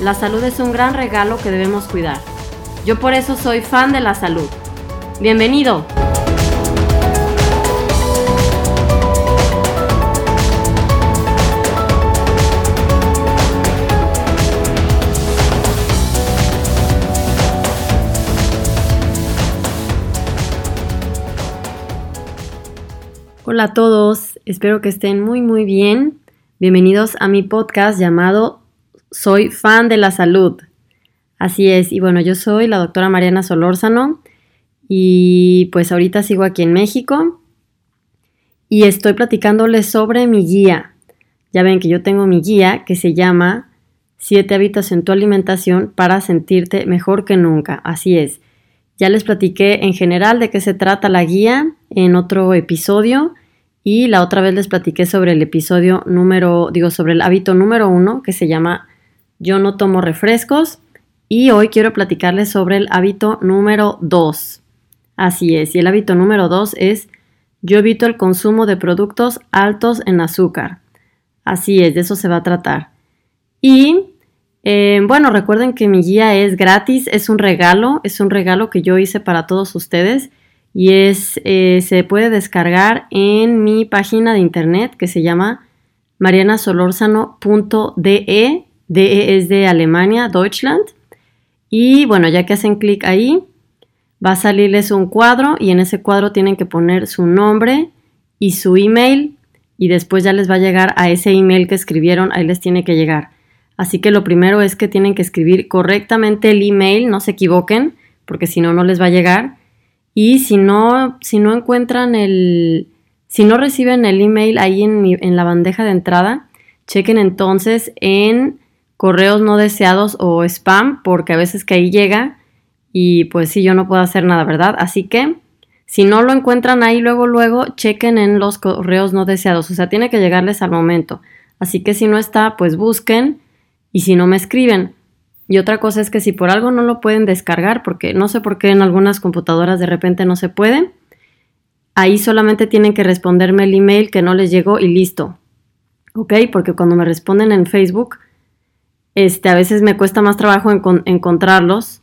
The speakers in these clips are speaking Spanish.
la salud es un gran regalo que debemos cuidar. Yo por eso soy fan de la salud. Bienvenido. Hola a todos, espero que estén muy muy bien. Bienvenidos a mi podcast llamado soy fan de la salud. Así es, y bueno, yo soy la doctora Mariana Solórzano y pues ahorita sigo aquí en México y estoy platicándoles sobre mi guía. Ya ven que yo tengo mi guía que se llama Siete hábitos en tu alimentación para sentirte mejor que nunca. Así es. Ya les platiqué en general de qué se trata la guía en otro episodio y la otra vez les platiqué sobre el episodio número, digo, sobre el hábito número uno que se llama yo no tomo refrescos y hoy quiero platicarles sobre el hábito número 2. Así es, y el hábito número 2 es yo evito el consumo de productos altos en azúcar. Así es, de eso se va a tratar. Y eh, bueno, recuerden que mi guía es gratis, es un regalo, es un regalo que yo hice para todos ustedes y es, eh, se puede descargar en mi página de internet que se llama marianasolorzano.de DE es de Alemania, Deutschland. Y bueno, ya que hacen clic ahí, va a salirles un cuadro y en ese cuadro tienen que poner su nombre y su email y después ya les va a llegar a ese email que escribieron, ahí les tiene que llegar. Así que lo primero es que tienen que escribir correctamente el email, no se equivoquen, porque si no, no les va a llegar. Y si no, si no encuentran el, si no reciben el email ahí en, en la bandeja de entrada, chequen entonces en correos no deseados o spam, porque a veces que ahí llega y pues sí, yo no puedo hacer nada, ¿verdad? Así que si no lo encuentran ahí luego, luego, chequen en los correos no deseados, o sea, tiene que llegarles al momento. Así que si no está, pues busquen y si no me escriben. Y otra cosa es que si por algo no lo pueden descargar, porque no sé por qué en algunas computadoras de repente no se puede, ahí solamente tienen que responderme el email que no les llegó y listo. ¿Ok? Porque cuando me responden en Facebook, este, a veces me cuesta más trabajo encontrarlos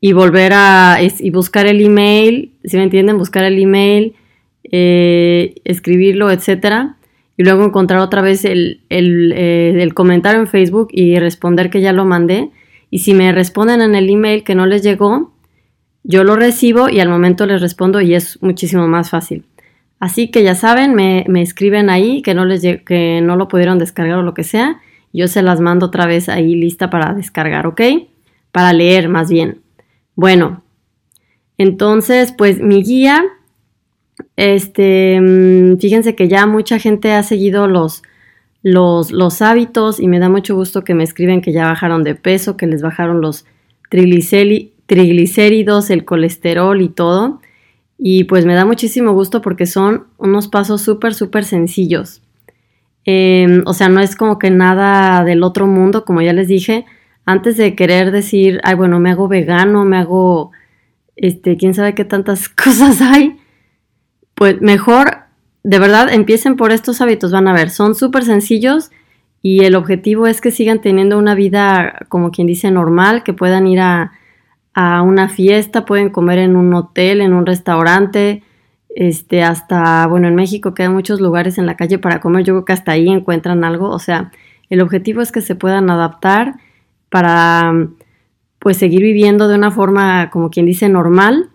y volver a y buscar el email, si me entienden, buscar el email, eh, escribirlo, etcétera, y luego encontrar otra vez el, eh, el, comentario en Facebook y responder que ya lo mandé. Y si me responden en el email que no les llegó, yo lo recibo y al momento les respondo y es muchísimo más fácil. Así que ya saben, me, me escriben ahí que no, les, que no lo pudieron descargar o lo que sea yo se las mando otra vez ahí lista para descargar, ¿ok? Para leer más bien. Bueno, entonces, pues mi guía, este, mm, fíjense que ya mucha gente ha seguido los, los, los hábitos y me da mucho gusto que me escriben que ya bajaron de peso, que les bajaron los triglicéridos, el colesterol y todo. Y pues me da muchísimo gusto porque son unos pasos súper, súper sencillos. Em, o sea, no es como que nada del otro mundo, como ya les dije, antes de querer decir, ay, bueno, me hago vegano, me hago, este, quién sabe qué tantas cosas hay, pues mejor, de verdad, empiecen por estos hábitos, van a ver, son súper sencillos y el objetivo es que sigan teniendo una vida, como quien dice, normal, que puedan ir a una fiesta, pueden comer en un hotel, en un restaurante, este, hasta, bueno, en México quedan muchos lugares en la calle para comer, yo creo que hasta ahí encuentran algo, o sea, el objetivo es que se puedan adaptar para, pues, seguir viviendo de una forma, como quien dice, normal,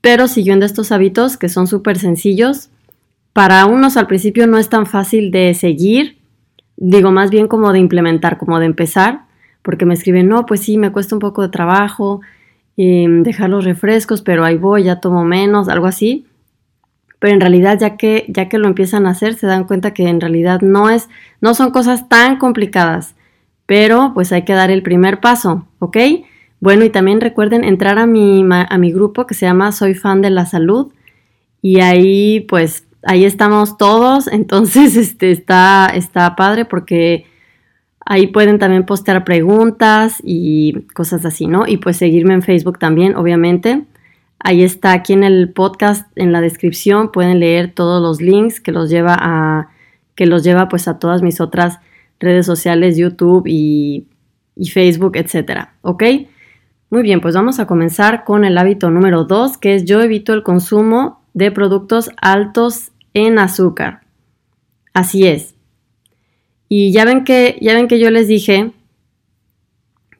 pero siguiendo estos hábitos que son súper sencillos, para unos al principio no es tan fácil de seguir, digo más bien como de implementar, como de empezar, porque me escriben, no, pues sí, me cuesta un poco de trabajo em, dejar los refrescos, pero ahí voy, ya tomo menos, algo así. Pero en realidad ya que, ya que lo empiezan a hacer, se dan cuenta que en realidad no es, no son cosas tan complicadas, pero pues hay que dar el primer paso, ¿ok? Bueno, y también recuerden entrar a mi, a mi grupo que se llama Soy fan de la salud y ahí pues ahí estamos todos, entonces este, está, está padre porque ahí pueden también postear preguntas y cosas así, ¿no? Y pues seguirme en Facebook también, obviamente. Ahí está aquí en el podcast, en la descripción, pueden leer todos los links que los lleva a, que los lleva pues a todas mis otras redes sociales, YouTube y, y Facebook, etcétera, ¿ok? Muy bien, pues vamos a comenzar con el hábito número 2, que es yo evito el consumo de productos altos en azúcar. Así es. Y ya ven que, ya ven que yo les dije,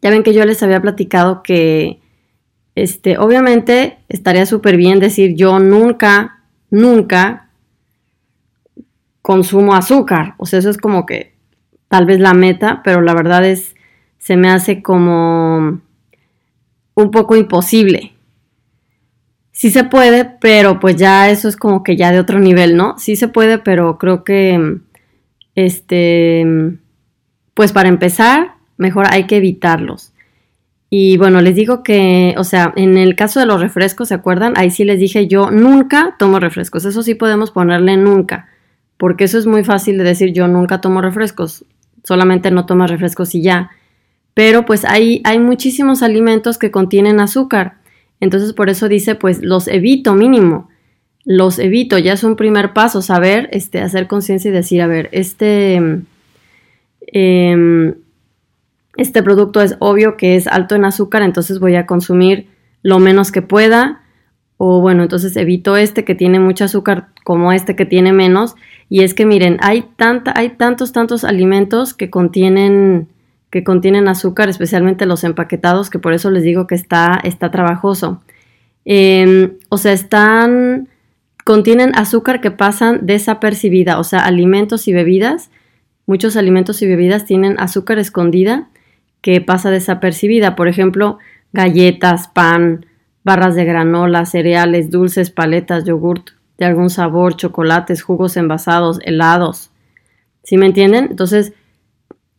ya ven que yo les había platicado que, este, obviamente estaría súper bien decir yo nunca, nunca consumo azúcar. O sea, eso es como que tal vez la meta, pero la verdad es, se me hace como un poco imposible sí se puede, pero pues ya eso es como que ya de otro nivel, ¿no? Sí se puede, pero creo que, este, pues para empezar, mejor hay que evitarlos. Y bueno, les digo que, o sea, en el caso de los refrescos, ¿se acuerdan? Ahí sí les dije yo nunca tomo refrescos. Eso sí podemos ponerle nunca, porque eso es muy fácil de decir yo nunca tomo refrescos. Solamente no tomas refrescos y ya. Pero pues hay, hay muchísimos alimentos que contienen azúcar. Entonces por eso dice, pues los evito mínimo, los evito, ya es un primer paso, saber, este, hacer conciencia y decir, a ver, este, em, este producto es obvio que es alto en azúcar, entonces voy a consumir lo menos que pueda, o bueno, entonces evito este que tiene mucho azúcar como este que tiene menos, y es que miren, hay, hay tantos, tantos alimentos que contienen que contienen azúcar, especialmente los empaquetados, que por eso les digo que está, está trabajoso. Em, o sea, están, contienen azúcar que pasan desapercibida, o sea, alimentos y bebidas. Muchos alimentos y bebidas tienen azúcar escondida que pasa desapercibida. Por ejemplo, galletas, pan, barras de granola, cereales, dulces, paletas, yogurt de algún sabor, chocolates, jugos envasados, helados. ¿Sí me entienden? Entonces,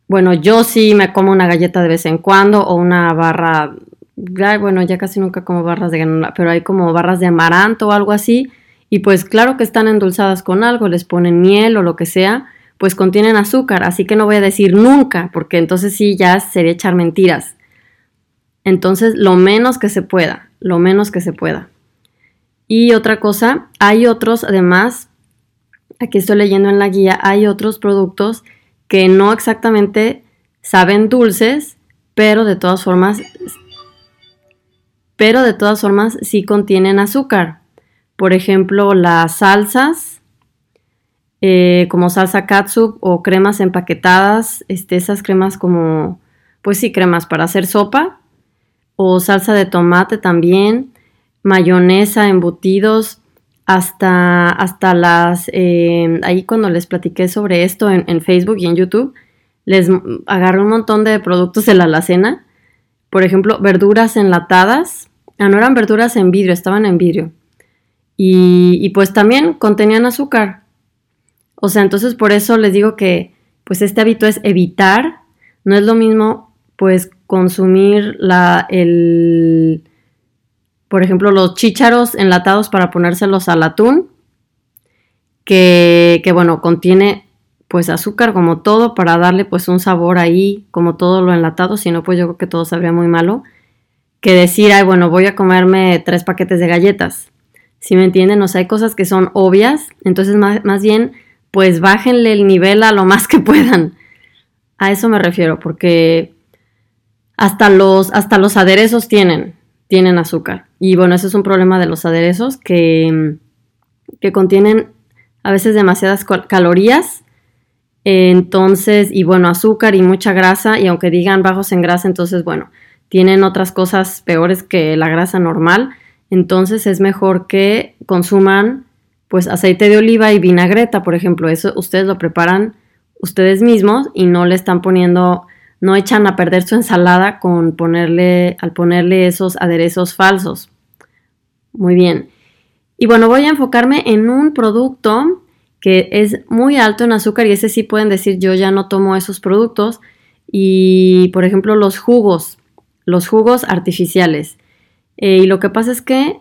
bueno, yo sí me como una galleta de vez en cuando o una barra, bueno, ya casi nunca como barras de granola, pero hay como barras de amaranto o algo así. Y pues claro que están endulzadas con algo, les ponen miel o lo que sea, pues contienen azúcar, así que no voy a decir nunca, porque entonces sí ya sería echar mentiras. Entonces, lo menos que se pueda, lo menos que se pueda. Y otra cosa, hay otros, además, aquí estoy leyendo en la guía, hay otros productos que no exactamente saben dulces, pero de todas formas, pero de todas formas sí contienen azúcar. Por ejemplo, las salsas, eh, como salsa katsup o cremas empaquetadas, este, esas cremas como, pues sí, cremas para hacer sopa, o salsa de tomate también, mayonesa, embutidos, hasta, hasta las, eh, ahí cuando les platiqué sobre esto en, Facebook y en YouTube, les agarré un montón de productos de la alacena. Por ejemplo, verduras enlatadas. Ah, no eran verduras en vidrio, estaban en vidrio. Y, y, pues también contenían azúcar. O sea, entonces por eso les digo que pues este hábito es evitar. No es lo mismo pues consumir la, el, por ejemplo, los chícharos enlatados para ponérselos al atún, que, bueno, contiene pues azúcar como todo para darle pues un sabor ahí como todo lo enlatado, si no pues yo creo que todo sabría muy malo, que decir, ay bueno, voy a comerme tres paquetes de galletas. Si me entienden, o sea, hay cosas que son obvias, entonces más, más bien pues bájenle el nivel a lo más que puedan. A eso me refiero, porque hasta los, hasta los aderezos tienen tienen azúcar. Y bueno, ese es un problema de los aderezos que, que contienen a veces demasiadas calorías. Entonces, y bueno, azúcar y mucha grasa, y aunque digan bajos en grasa, entonces, bueno, tienen otras cosas peores que la grasa normal. entonces es mejor que consuman pues aceite de oliva y vinagreta, por ejemplo, eso ustedes lo preparan ustedes mismos y no le están poniendo, no echan a perder su ensalada con ponerle, al ponerle esos aderezos falsos. Muy bien. Y bueno, voy a enfocarme en un producto que es muy alto en azúcar y ese sí pueden decir yo ya no tomo esos productos. Y por ejemplo los jugos, los jugos artificiales. Eh, y lo que pasa es que,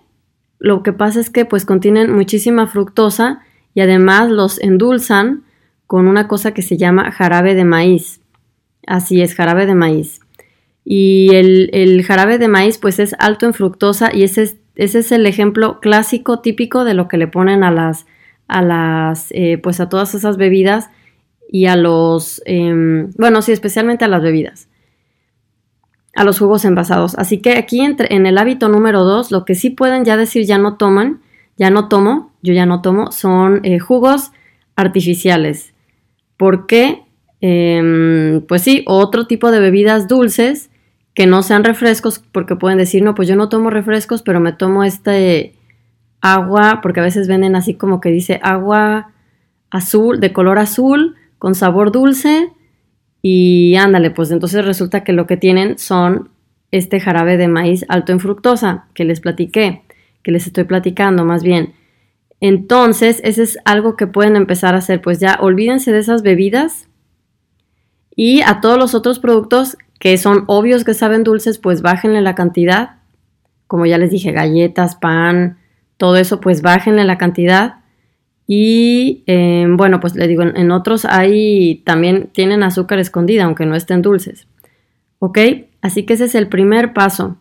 lo que pasa es que pues contienen muchísima fructosa y además los endulzan con una cosa que se llama jarabe de maíz. Así es, jarabe de maíz. Y el, jarabe de maíz pues es alto en fructosa y ese es, el ejemplo clásico, típico de lo que le ponen a las a las, eh, pues a todas esas bebidas y a los, em, bueno, sí, especialmente a las bebidas, a los jugos envasados. Así que aquí entre, en el hábito número dos, lo que sí pueden ya decir ya no toman, ya no tomo, yo ya no tomo, son eh, jugos artificiales. ¿Por qué? Em, pues sí, otro tipo de bebidas dulces que no sean refrescos, porque pueden decir, no, pues yo no tomo refrescos, pero me tomo este agua, porque a veces venden así como que dice agua azul, de color azul, con sabor dulce. Y ándale, pues entonces resulta que lo que tienen son este jarabe de maíz alto en fructosa que les platiqué, que les estoy platicando más bien. Entonces, ese es algo que pueden empezar a hacer, pues ya olvídense de esas bebidas y a todos los otros productos que son obvios que saben dulces, pues bájenle la cantidad. Como ya les dije, galletas, pan, todo eso pues bájenle la cantidad. Y eh, bueno, pues le digo, en, otros hay también tienen azúcar escondida, aunque no estén dulces. ¿Ok? Así que ese es el primer paso.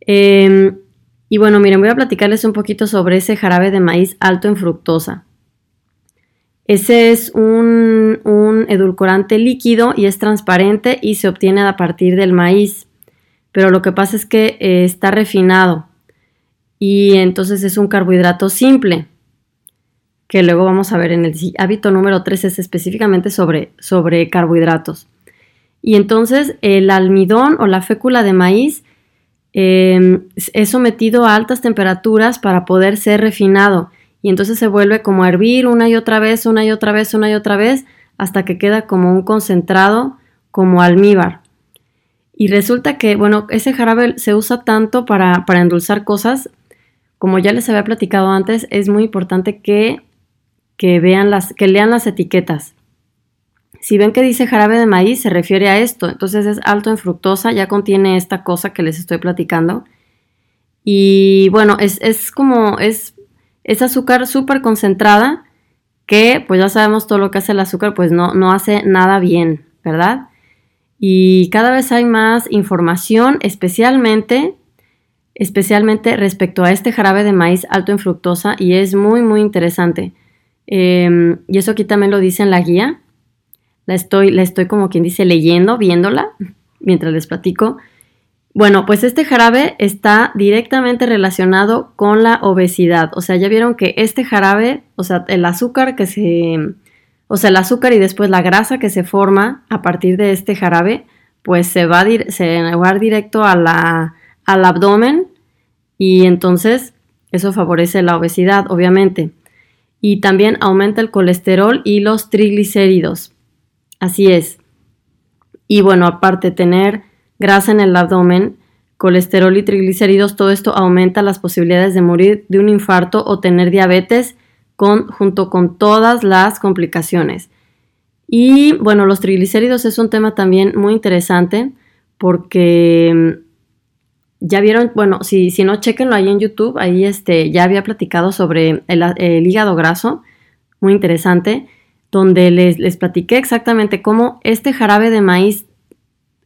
Em, y bueno, miren, voy a platicarles un poquito sobre ese jarabe de maíz alto en fructosa. Ese es un, un, edulcorante líquido y es transparente y se obtiene a partir del maíz. Pero lo que pasa es que eh, está refinado y entonces es un carbohidrato simple, que luego vamos a ver en el hábito número 3 es específicamente sobre, sobre carbohidratos. Y entonces el almidón o la fécula de maíz em, es sometido a altas temperaturas para poder ser refinado y entonces se vuelve como a hervir una y otra vez, una y otra vez, una y otra vez, hasta que queda como un concentrado, como almíbar. Y resulta que, bueno, ese jarabe se usa tanto para, para endulzar cosas, como ya les había platicado antes, es muy importante que, vean las, que lean las etiquetas. Si ven que dice jarabe de maíz, se refiere a esto. Entonces es alto en fructosa, ya contiene esta cosa que les estoy platicando. Y bueno, es, es como, es, es azúcar súper concentrada que pues ya sabemos todo lo que hace el azúcar, pues no, no hace nada bien, ¿verdad? Y cada vez hay más información, especialmente especialmente respecto a este jarabe de maíz alto en fructosa y es muy muy interesante. Em, y eso aquí también lo dice en la guía. La estoy, la estoy como quien dice leyendo, viéndola mientras les platico. Bueno, pues este jarabe está directamente relacionado con la obesidad. O sea, ya vieron que este jarabe, o sea, el azúcar que se, o sea, el azúcar y después la grasa que se forma a partir de este jarabe, pues se va, se va directo al abdomen y entonces eso favorece la obesidad, obviamente. Y también aumenta el colesterol y los triglicéridos. Así es. Y bueno, aparte tener grasa en el abdomen, colesterol y triglicéridos, todo esto aumenta las posibilidades de morir de un infarto o tener diabetes con, junto con todas las complicaciones. Y bueno, los triglicéridos es un tema también muy interesante porque ya vieron, bueno, si, si no, chequenlo ahí en YouTube, ahí este, ya había platicado sobre el, hígado graso, muy interesante, donde les, les, platiqué exactamente cómo este jarabe de maíz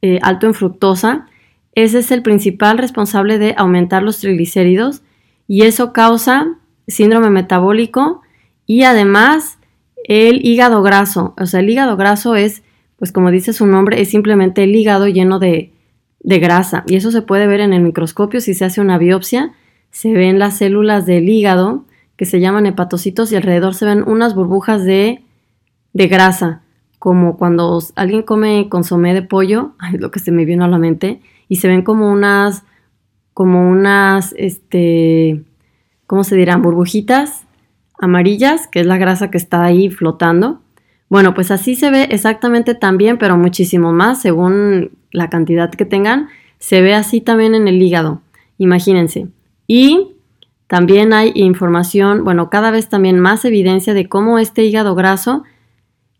eh, alto en fructosa, ese es el principal responsable de aumentar los triglicéridos y eso causa síndrome metabólico y además el hígado graso. O sea, el hígado graso es, pues como dice su nombre, es simplemente el hígado lleno de, de grasa. Y eso se puede ver en el microscopio si se hace una biopsia. Se ven las células del hígado que se llaman hepatocitos y alrededor se ven unas burbujas de, de grasa, como cuando alguien come consomé de pollo, es lo que se me vino a la mente, y se ven como unas como unas, este, ¿cómo se dirán? Burbujitas amarillas, que es la grasa que está ahí flotando. Bueno, pues así se ve exactamente también, pero muchísimo más según la cantidad que tengan. Se ve así también en el hígado, imagínense. Y también hay información, bueno, cada vez también más evidencia de cómo este hígado graso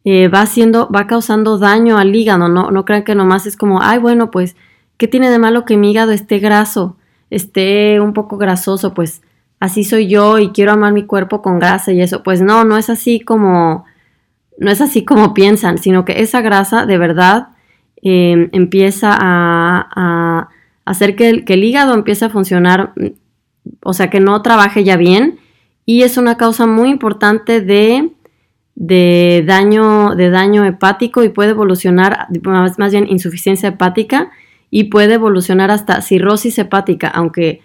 eh, va haciendo, va causando daño al hígado. No, no crean que nomás es como, ay, bueno, pues, ¿qué tiene de malo que mi hígado esté graso, esté un poco grasoso? Pues así soy yo y quiero amar mi cuerpo con grasa y eso. Pues no, no es así como no es así como piensan, sino que esa grasa de verdad em, empieza a, hacer que el, hígado empiece a funcionar, o sea, que no trabaje ya bien. Y es una causa muy importante de, daño, hepático y puede evolucionar, más, más bien insuficiencia hepática y puede evolucionar hasta cirrosis hepática, aunque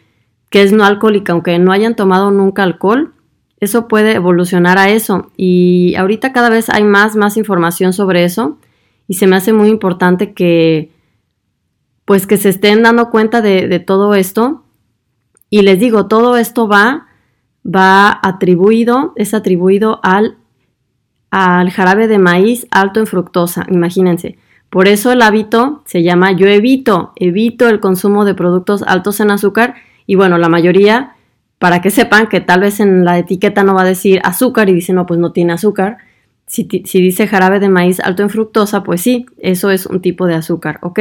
que es no alcohólica, aunque no hayan tomado nunca alcohol, eso puede evolucionar a eso. Y ahorita cada vez hay más, más información sobre eso y se me hace muy importante que, pues que se estén dando cuenta de, todo esto. Y les digo, todo esto va, va atribuido, es atribuido al, al jarabe de maíz alto en fructosa, imagínense. Por eso el hábito se llama yo evito, evito el consumo de productos altos en azúcar y bueno, la mayoría para que sepan que tal vez en la etiqueta no va a decir azúcar y dice no, pues no tiene azúcar. Si, dice jarabe de maíz alto en fructosa, pues sí, eso es un tipo de azúcar, ¿ok?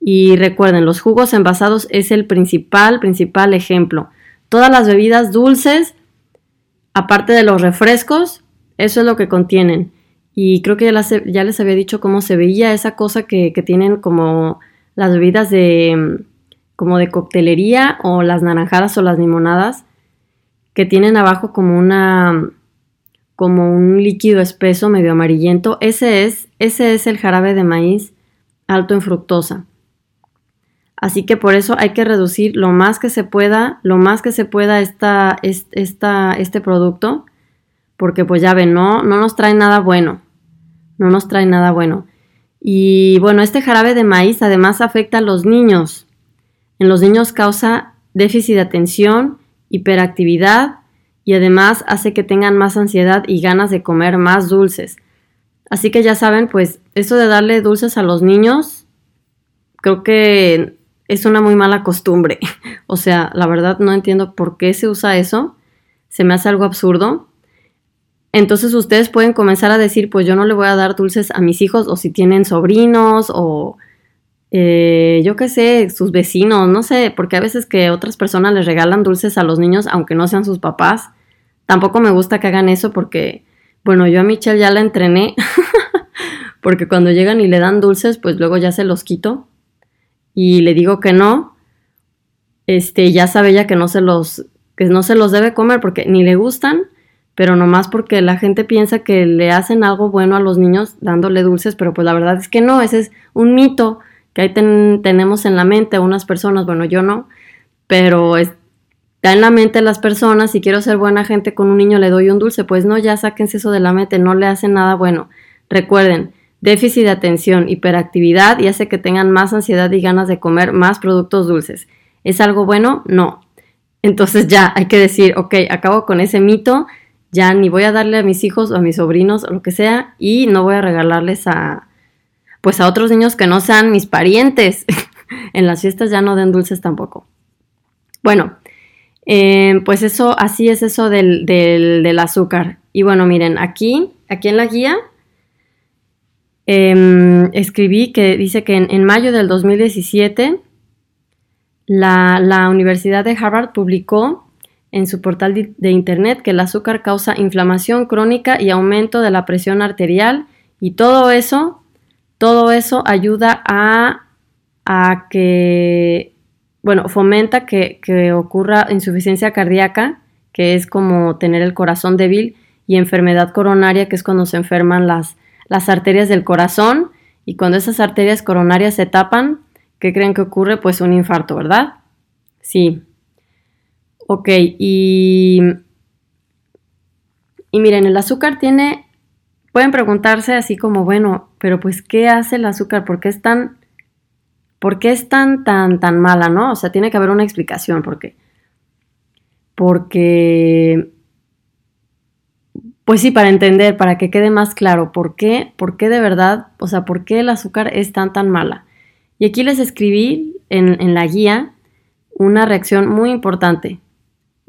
Y recuerden, los jugos envasados es el principal, principal ejemplo. Todas las bebidas dulces, aparte de los refrescos, eso es lo que contienen. Y creo que ya, les había dicho cómo se veía esa cosa que tienen como las bebidas de, como de coctelería o las naranjadas o las limonadas que tienen abajo como una como un líquido espeso medio amarillento, ese es ese es el jarabe de maíz alto en fructosa. Así que por eso hay que reducir lo más que se pueda, lo más que se pueda esta, este producto, porque pues ya ven, no, no nos trae nada bueno, no nos trae nada bueno. Y bueno, este jarabe de maíz además afecta a los niños. En los niños causa déficit de atención, hiperactividad y además hace que tengan más ansiedad y ganas de comer más dulces. Así que ya saben, pues eso de darle dulces a los niños, creo que es una muy mala costumbre. o sea, la verdad no entiendo por qué se usa eso. Se me hace algo absurdo. Entonces ustedes pueden comenzar a decir, pues yo no le voy a dar dulces a mis hijos o si tienen sobrinos o eh, yo qué sé, sus vecinos, no sé, porque a veces que otras personas les regalan dulces a los niños aunque no sean sus papás. Tampoco me gusta que hagan eso porque, bueno, yo a Michelle ya la entrené, porque cuando llegan y le dan dulces, pues luego ya se los quito y le digo que no. Este, ya sabe ella que no se los que no se los debe comer porque ni le gustan, pero nomás porque la gente piensa que le hacen algo bueno a los niños dándole dulces, pero pues la verdad es que no, ese es un mito que ahí tenemos en la mente unas personas, bueno, yo no, pero está en la mente las personas, si quiero ser buena gente con un niño le doy un dulce, pues no, ya sáquense eso de la mente, no le hacen nada bueno. Recuerden, déficit de atención, hiperactividad y hace que tengan más ansiedad y ganas de comer más productos dulces. ¿Es algo bueno? No. Entonces ya hay que decir, ok, acabo con ese mito, ya ni voy a darle a mis hijos o a mis sobrinos o lo que sea y no voy a regalarles a, pues a otros niños que no sean mis parientes. en las fiestas ya no den dulces tampoco. Bueno, eh, pues eso, así es eso del, azúcar. Y bueno, miren, aquí, aquí en la guía em, escribí que dice que en, mayo del 2017 la, la, Universidad de Harvard publicó en su portal de internet que el azúcar causa inflamación crónica y aumento de la presión arterial y todo eso todo eso ayuda a, que, bueno, fomenta que, ocurra insuficiencia cardíaca, que es como tener el corazón débil, y enfermedad coronaria, que es cuando se enferman las, las arterias del corazón, y cuando esas arterias coronarias se tapan, ¿qué creen que ocurre? Pues un infarto, ¿verdad? Sí. Ok, y, y miren, el azúcar tiene pueden preguntarse así como, bueno, pero pues, ¿qué hace el azúcar? ¿Por qué es tan, ¿Por qué es tan, tan, tan mala, no? O sea, tiene que haber una explicación, porque, porque, pues sí, para entender, para que quede más claro, ¿por qué, por qué de verdad, o sea, por qué el azúcar es tan, tan mala? Y aquí les escribí en, la guía una reacción muy importante,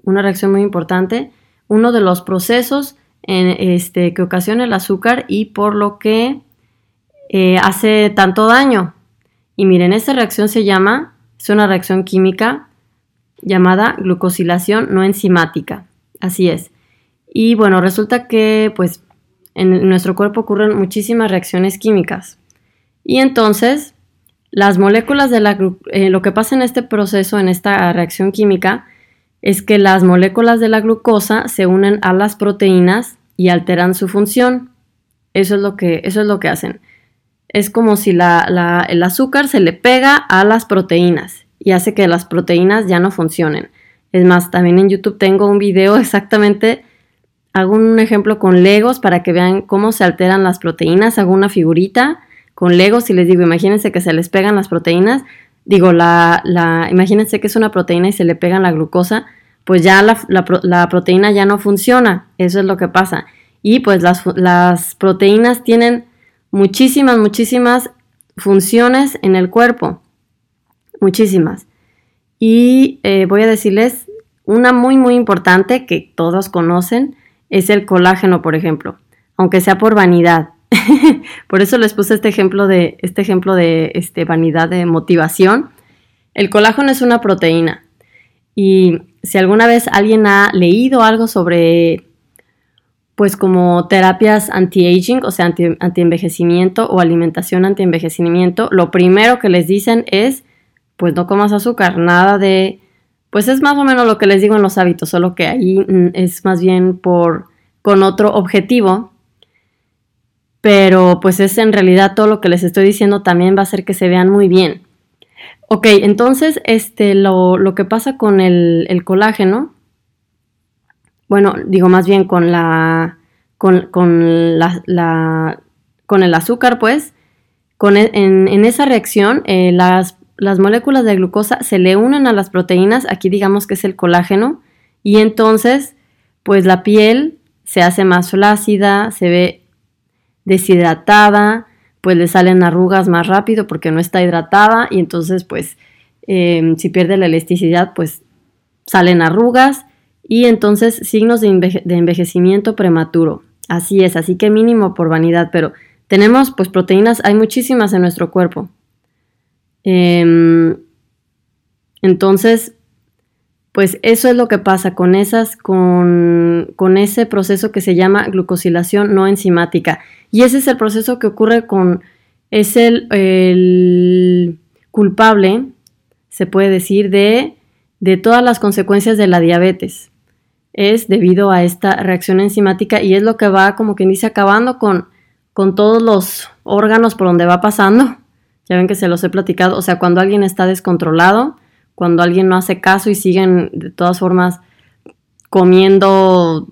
una reacción muy importante, uno de los procesos este, que ocasiona el azúcar y por lo que eh, hace tanto daño. Y miren, esta reacción se llama, es una reacción química llamada glucosilación no enzimática. Así es. Y bueno, resulta que pues en nuestro cuerpo ocurren muchísimas reacciones químicas. Y entonces, las moléculas de la eh, lo que pasa en este proceso, en esta reacción química, es que las moléculas de la glucosa se unen a las proteínas y alteran su función. Eso es lo que, eso es lo que hacen. Es como si el azúcar se le pega a las proteínas y hace que las proteínas ya no funcionen. Es más, también en YouTube tengo un video exactamente, hago un ejemplo con legos para que vean cómo se alteran las proteínas, hago una figurita con legos y les digo, imagínense que se les pegan las proteínas, digo, la, la, imagínense que es una proteína y se le pegan la glucosa, pues ya la, la, proteína ya no funciona, eso es lo que pasa. Y pues las, las proteínas tienen muchísimas, muchísimas funciones en el cuerpo, muchísimas. Y eh, voy a decirles una muy, muy importante que todos conocen, es el colágeno, por ejemplo, aunque sea por vanidad. por eso les puse este ejemplo de, este ejemplo de este, vanidad de motivación. El colágeno es una proteína y si alguna vez alguien ha leído algo sobre, pues como terapias anti-aging, o sea, anti-envejecimiento o alimentación anti-envejecimiento, lo primero que les dicen es, pues no comas azúcar, nada de, pues es más o menos lo que les digo en los hábitos, solo que ahí mm, es más bien por, con otro objetivo, pero pues es en realidad todo lo que les estoy diciendo también va a hacer que se vean muy bien. Ok, entonces este, lo, que pasa con el, colágeno, bueno, digo más bien con la, con, con el azúcar, pues, con, e, en, esa reacción eh, las, las moléculas de glucosa se le unen a las proteínas, aquí digamos que es el colágeno, y entonces, pues la piel se hace más flácida, se ve deshidratada, pues le salen arrugas más rápido porque no está hidratada y entonces pues em, si pierde la elasticidad pues salen arrugas y entonces signos de, envejecimiento prematuro. Así es, así que mínimo por vanidad, pero tenemos pues proteínas, hay muchísimas en nuestro cuerpo. Em, entonces, pues eso es lo que pasa con esas, con, ese proceso que se llama glucosilación no enzimática. Y ese es el proceso que ocurre con, es el, culpable, se puede decir, de, de todas las consecuencias de la diabetes. Es debido a esta reacción enzimática y es lo que va, como quien dice, acabando con, con todos los órganos por donde va pasando. Ya ven que se los he platicado. O sea, cuando alguien está descontrolado, cuando alguien no hace caso y siguen de todas formas comiendo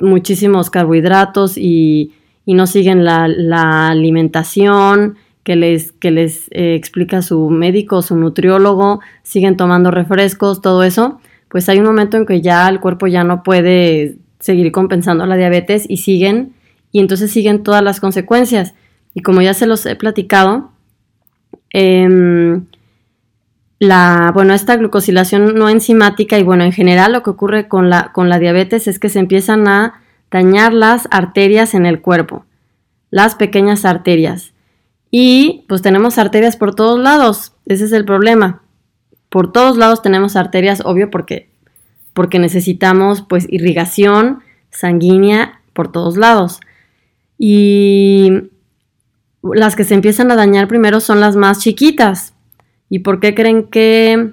muchísimos carbohidratos y y no siguen la, alimentación que les, que les eh, explica su médico, su nutriólogo, siguen tomando refrescos, todo eso, pues hay un momento en que ya el cuerpo ya no puede seguir compensando la diabetes y siguen, y entonces siguen todas las consecuencias. Y como ya se los he platicado, em, la, bueno, esta glucosilación no enzimática y bueno, en general lo que ocurre con la, con la diabetes es que se empiezan a dañar las arterias en el cuerpo, las pequeñas arterias. Y pues tenemos arterias por todos lados, ese es el problema. Por todos lados tenemos arterias, obvio, porque, porque necesitamos pues irrigación sanguínea por todos lados. Y las que se empiezan a dañar primero son las más chiquitas. ¿Y por qué creen que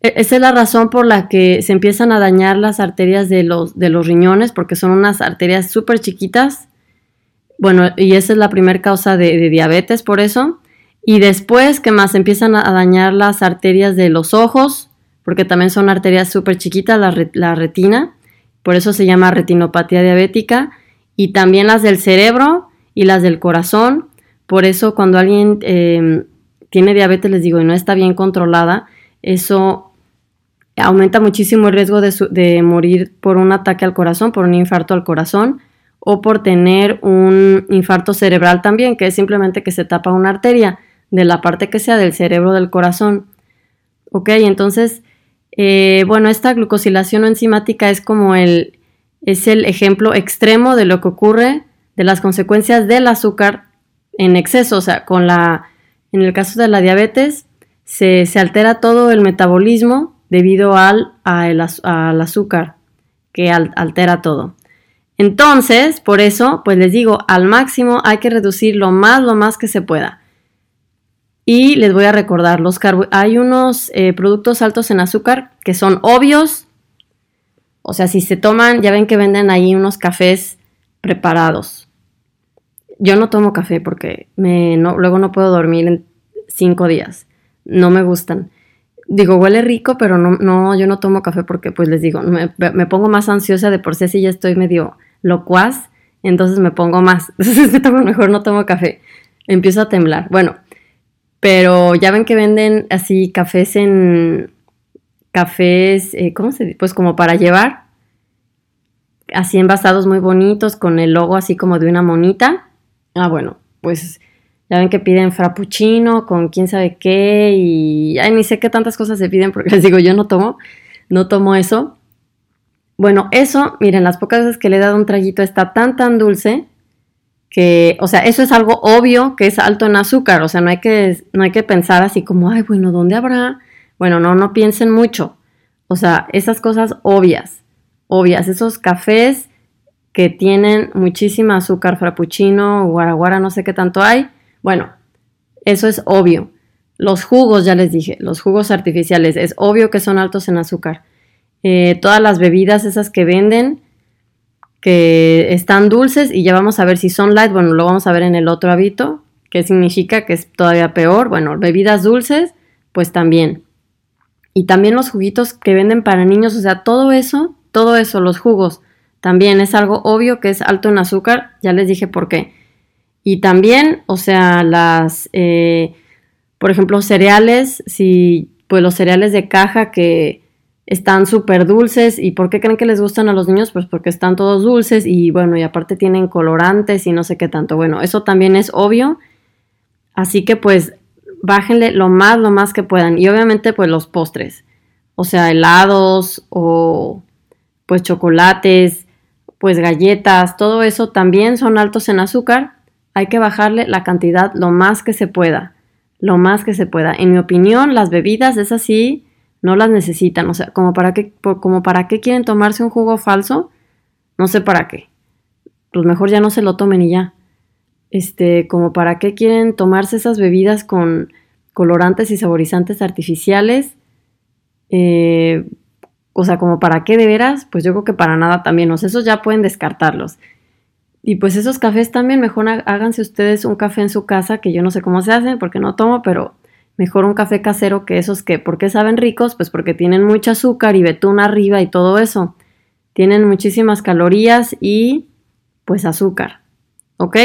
e-, esa es la razón por la que se empiezan a dañar las arterias de los, de los riñones, porque son unas arterias súper chiquitas. Bueno, y esa es la primera causa de, diabetes, por eso. Y después, que más? Empiezan a, dañar las arterias de los ojos, porque también son arterias súper chiquitas, la, retina. Por eso se llama retinopatía diabética. Y también las del cerebro y las del corazón. Por eso cuando alguien em, tiene diabetes, les digo, y no está bien controlada, eso aumenta muchísimo el riesgo de, de morir por un ataque al corazón, por un infarto al corazón o por tener un infarto cerebral también, que es simplemente que se tapa una arteria de la parte que sea del cerebro del corazón. Ok, entonces, eh, bueno, esta glucosilación enzimática es como el, es el ejemplo extremo de lo que ocurre, de las consecuencias del azúcar en exceso, o sea, con la, en el caso de la diabetes, se, altera todo el metabolismo debido al, al azúcar, que altera todo. Entonces, por eso, pues les digo, al máximo hay que reducir lo más, lo más que se pueda. Y les voy a recordar, los hay unos eh, productos altos en azúcar que son obvios. O sea, si se toman, ya ven que venden ahí unos cafés preparados. Yo no tomo café porque me, luego no puedo dormir en cinco días. No me gustan. Digo, huele rico, pero no, no yo no tomo café porque, pues les digo, me, me pongo más ansiosa de por sí si ya estoy medio locuaz, entonces me pongo más. Entonces mejor no tomo café. Empiezo a temblar. Bueno, pero ya ven que venden así cafés en cafés, eh, ¿cómo se dice? Pues como para llevar, así envasados muy bonitos con el logo así como de una monita. Ah, bueno, pues ya ven que piden frappuccino con quién sabe qué y ay, ni sé qué tantas cosas se piden porque les digo, yo no tomo, no tomo eso. Bueno, eso, miren, las pocas veces que le he dado un traguito está tan, tan dulce que, o sea, eso es algo obvio que es alto en azúcar, o sea, no hay que, no hay que pensar así como, ay, bueno, ¿dónde habrá? Bueno, no, no piensen mucho. O sea, esas cosas obvias, obvias, esos cafés que tienen muchísima azúcar, frappuccino, guaraguara, no sé qué tanto hay. Bueno, eso es obvio. Los jugos, ya les dije, los jugos artificiales, es obvio que son altos en azúcar. Eh, todas las bebidas esas que venden, que están dulces y ya vamos a ver si son light, bueno, lo vamos a ver en el otro hábito, que significa que es todavía peor, bueno, bebidas dulces, pues también. Y también los juguitos que venden para niños, o sea, todo eso, todo eso, los jugos, también es algo obvio que es alto en azúcar, ya les dije por qué. Y también, o sea, las, eh, por ejemplo, cereales, si, pues los cereales de caja que están súper dulces. ¿Y por qué creen que les gustan a los niños? Pues porque están todos dulces y bueno, y aparte tienen colorantes y no sé qué tanto. Bueno, eso también es obvio. Así que pues bájenle lo más, lo más que puedan. Y obviamente pues los postres. O sea, helados o pues chocolates, pues galletas, todo eso también son altos en azúcar. Hay que bajarle la cantidad lo más que se pueda. Lo más que se pueda. En mi opinión, las bebidas es así no las necesitan, o sea, como para qué, como para qué quieren tomarse un jugo falso, no sé para qué. Pues mejor ya no se lo tomen y ya. Este, como para qué quieren tomarse esas bebidas con colorantes y saborizantes artificiales. Eh, o sea, como para qué de veras, pues yo creo que para nada también. O sea, esos ya pueden descartarlos. Y pues esos cafés también, mejor háganse ustedes un café en su casa, que yo no sé cómo se hacen porque no tomo, pero mejor un café casero que esos que, ¿por qué saben ricos? Pues porque tienen mucho azúcar y betún arriba y todo eso. Tienen muchísimas calorías y pues azúcar. ¿Ok?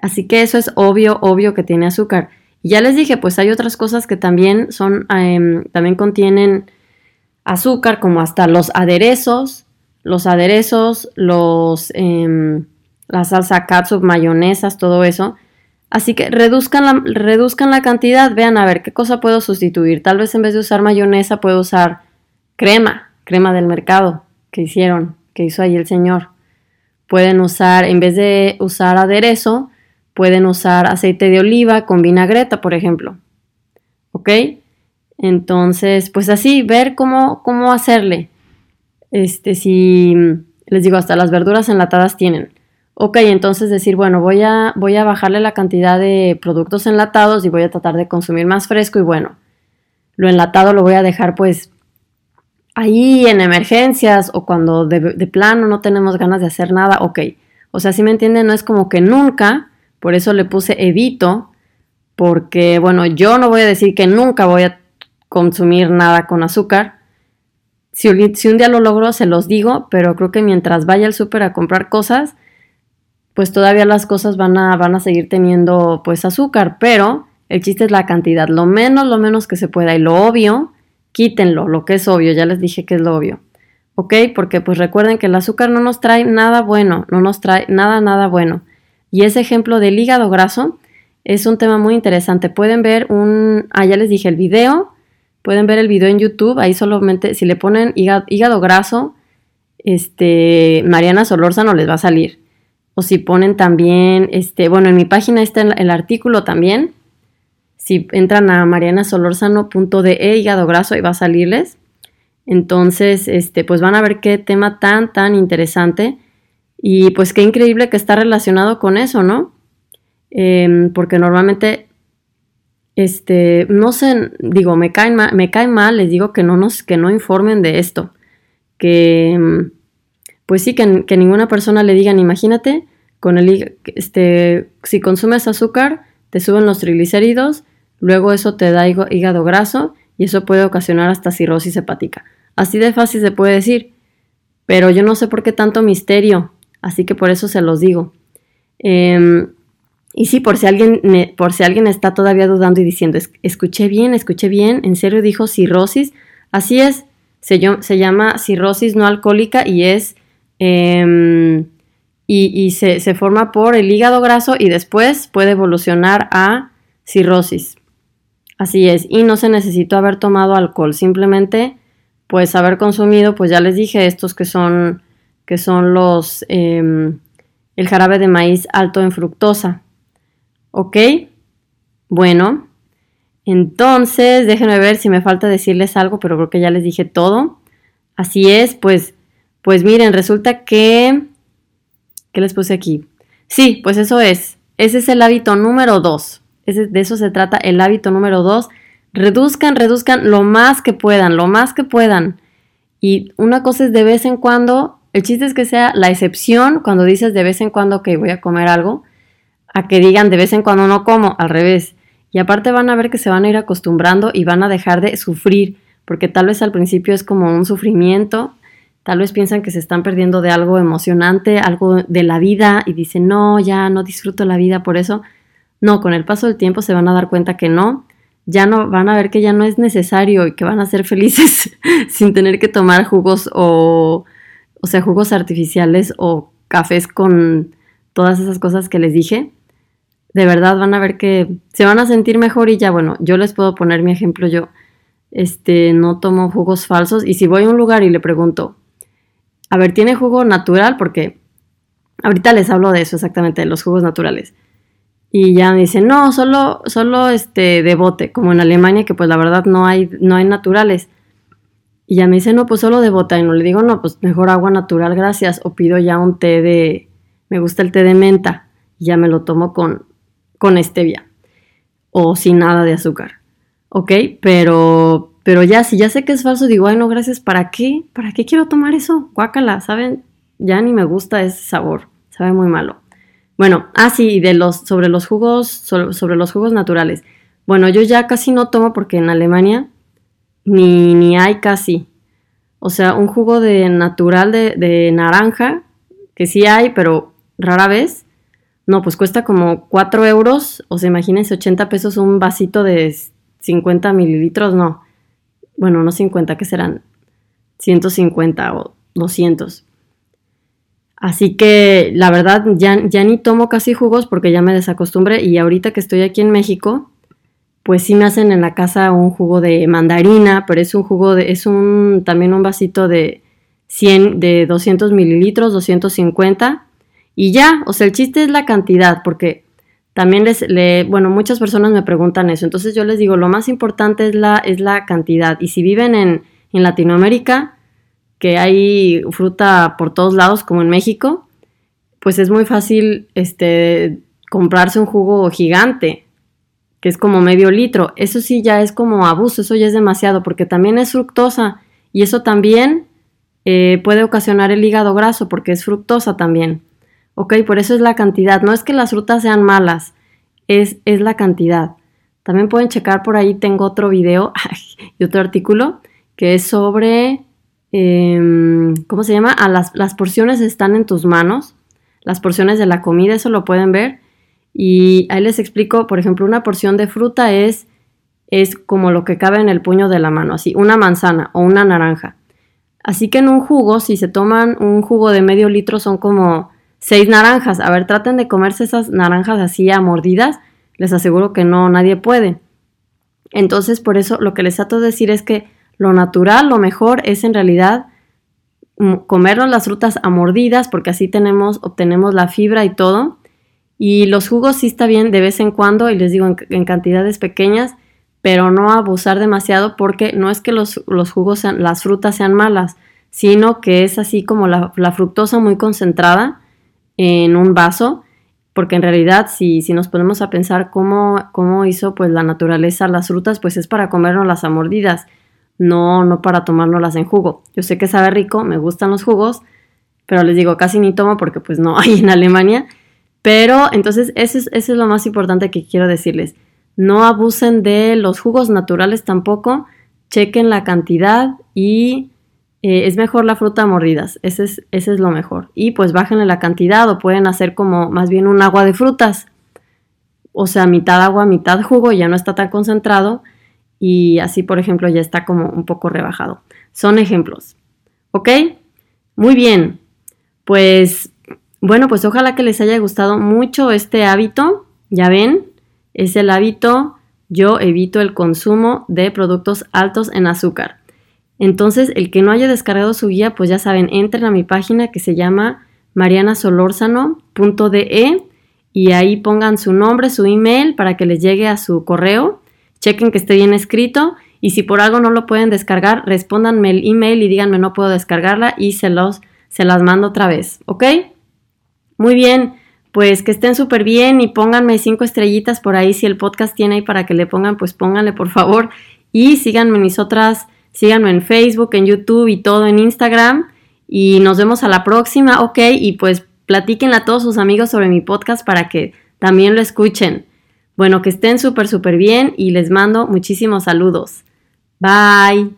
Así que eso es obvio, obvio que tiene azúcar. Y ya les dije, pues hay otras cosas que también son, em, también contienen azúcar, como hasta los aderezos, los aderezos, los, eh, la salsa catsup, mayonesas, todo eso Así que reduzcan la, reduzcan la cantidad, vean a ver qué cosa puedo sustituir. Tal vez en vez de usar mayonesa puedo usar crema, crema del mercado que hicieron, que hizo ahí el señor. Pueden usar, en vez de usar aderezo, pueden usar aceite de oliva con vinagreta, por ejemplo. ¿Ok? Entonces, pues así, ver cómo, cómo hacerle. Este, si les digo, hasta las verduras enlatadas tienen. Ok, entonces decir, bueno, voy a, voy a bajarle la cantidad de productos enlatados y voy a tratar de consumir más fresco y bueno, lo enlatado lo voy a dejar pues ahí en emergencias o cuando de, plano no tenemos ganas de hacer nada, ok. O sea, si me entienden, no es como que nunca, por eso le puse evito, porque bueno, yo no voy a decir que nunca voy a consumir nada con azúcar. Si, si un día lo logro, se los digo, pero creo que mientras vaya al súper a comprar cosas, pues todavía las cosas van a, van a seguir teniendo pues azúcar, pero El chiste es la cantidad, lo menos, lo menos que se pueda. Y lo obvio, quítenlo, lo que es obvio, ya les dije que es lo obvio. ¿Ok? Porque pues recuerden que el azúcar no nos trae nada bueno, no nos trae nada, nada bueno. Y ese ejemplo del hígado graso es un tema muy interesante. Pueden ver un, ah, ya les dije el video, pueden ver el video en YouTube, ahí solamente si le ponen hígado, graso, este, Mariana Solórzano les va a salir. O si ponen también, este, bueno, en mi página está el, artículo también. Si entran a marianasolórzano.de hígado graso, ahí va a salirles. Entonces, este, pues van a ver qué tema tan, tan interesante. Y pues qué increíble que está relacionado con eso, ¿no? Em, porque normalmente, este, no sé, digo, me cae mal, me cae mal, les digo que no nos, que no informen de esto. Que, em, pues sí, que, ninguna persona le digan, imagínate, con el, este, si consumes azúcar, te suben los triglicéridos, luego eso te da hígado graso y eso puede ocasionar hasta cirrosis hepática. Así de fácil se puede decir, pero yo no sé por qué tanto misterio, así que por eso se los digo. Em, y sí, por si alguien, por si alguien está todavía dudando y diciendo, escuché bien, escuché bien, en serio dijo cirrosis, así es, se llama cirrosis no alcohólica y es, em, y, se, forma por el hígado graso y después puede evolucionar a cirrosis. Así es, y no se necesitó haber tomado alcohol, simplemente pues haber consumido, pues ya les dije, estos que son, que son los, em, el jarabe de maíz alto en fructosa. ¿Ok? Bueno, entonces déjenme ver si me falta decirles algo, pero creo que ya les dije todo. Así es, pues, pues miren, resulta que... ¿Qué les puse aquí? Sí, pues eso es. Ese es el hábito número dos. de eso se trata el hábito número dos. Reduzcan, reduzcan lo más que puedan, lo más que puedan. Y una cosa es de vez en cuando, el chiste es que sea la excepción cuando dices de vez en cuando que voy a comer algo a que digan de vez en cuando no como, al revés. Y aparte van a ver que se van a ir acostumbrando y van a dejar de sufrir, porque tal vez al principio es como un sufrimiento, tal vez piensan que se están perdiendo de algo emocionante, algo de la vida y dicen, no, ya no disfruto la vida por eso. No, con el paso del tiempo se van a dar cuenta que no, ya no van a ver que ya no es necesario y que van a ser felices sin tener que tomar jugos o, o sea, jugos artificiales o cafés con todas esas cosas que les dije de verdad van a ver que se van a sentir mejor y ya, bueno, yo les puedo poner mi ejemplo, yo este, no tomo jugos falsos y si voy a un lugar y le pregunto, a ver, ¿tiene jugo natural? Porque ahorita les hablo de eso exactamente, de los jugos naturales. Y ya me dicen, no, solo, solo este de bote, como en Alemania, que pues la verdad no hay, no hay naturales. Y ya me dicen, no, pues solo de bota. Y no le digo, no, pues mejor agua natural, gracias. O pido ya un té de, me gusta el té de menta. Y ya me lo tomo con, con stevia o sin nada de azúcar. ¿Ok? Pero, pero ya, si ya sé que es falso, digo, ay, no, gracias, ¿para qué? ¿Para qué quiero tomar eso? Guácala, ¿saben? Ya ni me gusta ese sabor, sabe muy malo. Bueno, ah, sí, de los, sobre los jugos, sobre, los jugos naturales. Bueno, yo ya casi no tomo porque en Alemania ni, ni hay casi. O sea, un jugo de natural de, de naranja, que sí hay, pero rara vez, no, pues cuesta como 4 euros, o sea, imagínense 80 pesos un vasito de 50 mililitros, no. Bueno, no 50, que serán 150 o 200. Así que la verdad ya, ya ni tomo casi jugos porque ya me desacostumbré y ahorita que estoy aquí en México, pues sí me hacen en la casa un jugo de mandarina, pero es un jugo de, es un, también un vasito de 100, de 200 mililitros, 250 y ya, o sea, el chiste es la cantidad, porque también les, le, bueno, muchas personas me preguntan eso. Entonces yo les digo, lo más importante es la, es la cantidad. Y si viven en, en Latinoamérica, que hay fruta por todos lados, como en México, pues es muy fácil este, comprarse un jugo gigante, que es como medio litro. Eso sí ya es como abuso, eso ya es demasiado, porque también es fructosa y eso también eh, puede ocasionar el hígado graso, porque es fructosa también. ¿Ok? Por eso es la cantidad. No es que las frutas sean malas, es, es la cantidad. También pueden checar por ahí, tengo otro video y otro artículo que es sobre, em, ¿cómo se llama? A las, las porciones están en tus manos, las porciones de la comida, eso lo pueden ver. Y ahí les explico, por ejemplo, una porción de fruta es, es como lo que cabe en el puño de la mano, así, una manzana o una naranja. Así que en un jugo, si se toman un jugo de medio litro, son como seis naranjas. A ver, traten de comerse esas naranjas así a mordidas. Les aseguro que no, nadie puede. Entonces, por eso lo que les trato de decir es que lo natural, lo mejor es en realidad mm, comernos las frutas a mordidas, porque así tenemos, obtenemos la fibra y todo. Y los jugos sí está bien de vez en cuando, y les digo en, cantidades pequeñas, pero no abusar demasiado porque no es que los, jugos sean, las frutas sean malas, sino que es así como la, fructosa muy concentrada en un vaso, porque en realidad si, si nos ponemos a pensar cómo, cómo hizo pues la naturaleza las frutas, pues es para comernos las a mordidas, no, no para tomárnoslas en jugo. Yo sé que sabe rico, me gustan los jugos, pero les digo, casi ni tomo porque pues no hay en Alemania pero entonces eso es, eso es lo más importante que quiero decirles. No abusen de los jugos naturales tampoco. Chequen la cantidad y eh, es mejor la fruta a mordidas. Ese es, ese es lo mejor. Y pues bájenle la cantidad o pueden hacer como más bien un agua de frutas. O sea, mitad agua, mitad jugo, ya no está tan concentrado. Y así, por ejemplo, ya está como un poco rebajado. Son ejemplos. ¿Ok? Muy bien. Pues bueno, pues ojalá que les haya gustado mucho este hábito. Ya ven, es el hábito yo evito el consumo de productos altos en azúcar. Entonces, el que no haya descargado su guía, pues ya saben, entren a mi página que se llama marianasolorzano.de y ahí pongan su nombre, su email para que les llegue a su correo. Chequen que esté bien escrito y si por algo no lo pueden descargar, respóndanme el email y díganme no puedo descargarla y se los se las mando otra vez, ¿ok? Muy bien, pues que estén súper bien y pónganme cinco estrellitas por ahí. Si el podcast tiene ahí para que le pongan, pues pónganle por favor. Y síganme mis otras, síganme en Facebook, en YouTube y todo en Instagram. Y nos vemos a la próxima, ok. Y pues platiquen a todos sus amigos sobre mi podcast para que también lo escuchen. Bueno, que estén súper, súper bien y les mando muchísimos saludos. Bye.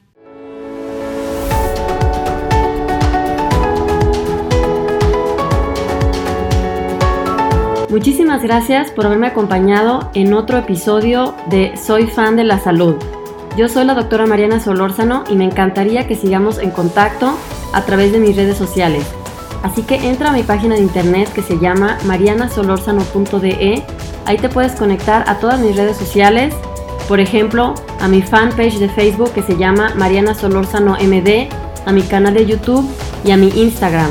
Muchísimas gracias por haberme acompañado en otro episodio de Soy fan de la salud. Yo soy la doctora Mariana Solórzano y me encantaría que sigamos en contacto a través de mis redes sociales. Así que entra a mi página de internet que se llama marianasolorzano.de. Ahí te puedes conectar a todas mis redes sociales, por ejemplo, a mi fanpage de Facebook que se llama Mariana Solórzano MD, a mi canal de YouTube y a mi Instagram.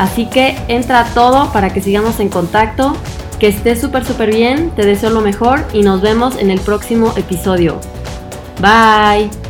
Así que entra todo para que sigamos en contacto. Que estés súper, súper bien. Te deseo lo mejor y nos vemos en el próximo episodio. Bye.